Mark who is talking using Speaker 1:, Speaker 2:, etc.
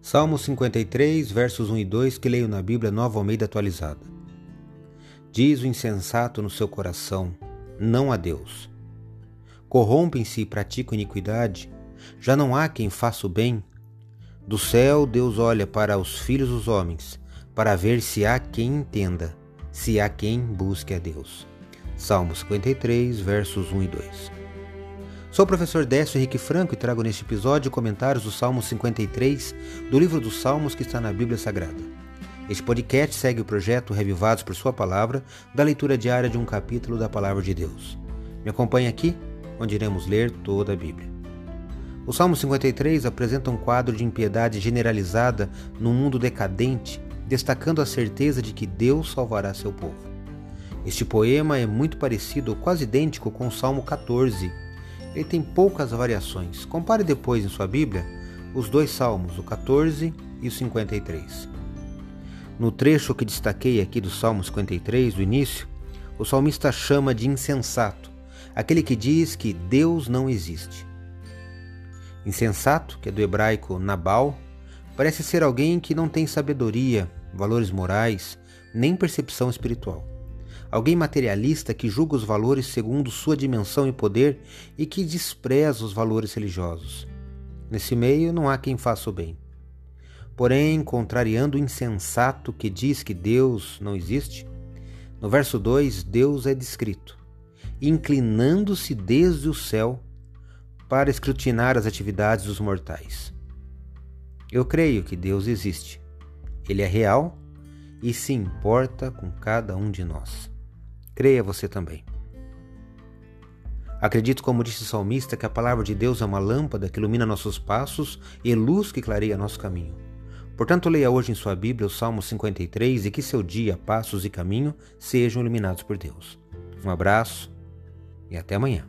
Speaker 1: Salmo 53, versos 1 e 2, que leio na Bíblia Nova Almeida atualizada. Diz o insensato no seu coração: Não a Deus. Corrompem-se e praticam iniquidade, já não há quem faça o bem. Do céu Deus olha para os filhos dos homens, para ver se há quem entenda, se há quem busque a Deus. Salmo 53, versos 1 e 2. Sou o professor Décio Henrique Franco e trago neste episódio comentários do Salmo 53 do livro dos Salmos que está na Bíblia Sagrada. Este podcast segue o projeto Revivados por Sua Palavra, da leitura diária de um capítulo da Palavra de Deus. Me acompanhe aqui, onde iremos ler toda a Bíblia. O Salmo 53 apresenta um quadro de impiedade generalizada num mundo decadente, destacando a certeza de que Deus salvará seu povo. Este poema é muito parecido ou quase idêntico com o Salmo 14, ele tem poucas variações. Compare depois em sua Bíblia os dois salmos, o 14 e o 53. No trecho que destaquei aqui do Salmo 53, do início, o salmista chama de insensato aquele que diz que Deus não existe. Insensato, que é do hebraico Nabal, parece ser alguém que não tem sabedoria, valores morais, nem percepção espiritual alguém materialista que julga os valores segundo sua dimensão e poder e que despreza os valores religiosos. Nesse meio não há quem faça o bem. Porém, contrariando o insensato que diz que Deus não existe, no verso 2, Deus é descrito, inclinando-se desde o céu para escrutinar as atividades dos mortais. Eu creio que Deus existe. Ele é real e se importa com cada um de nós. Creia você também. Acredito, como disse o salmista, que a palavra de Deus é uma lâmpada que ilumina nossos passos e luz que clareia nosso caminho. Portanto, leia hoje em sua Bíblia o Salmo 53 e que seu dia, passos e caminho sejam iluminados por Deus. Um abraço e até amanhã.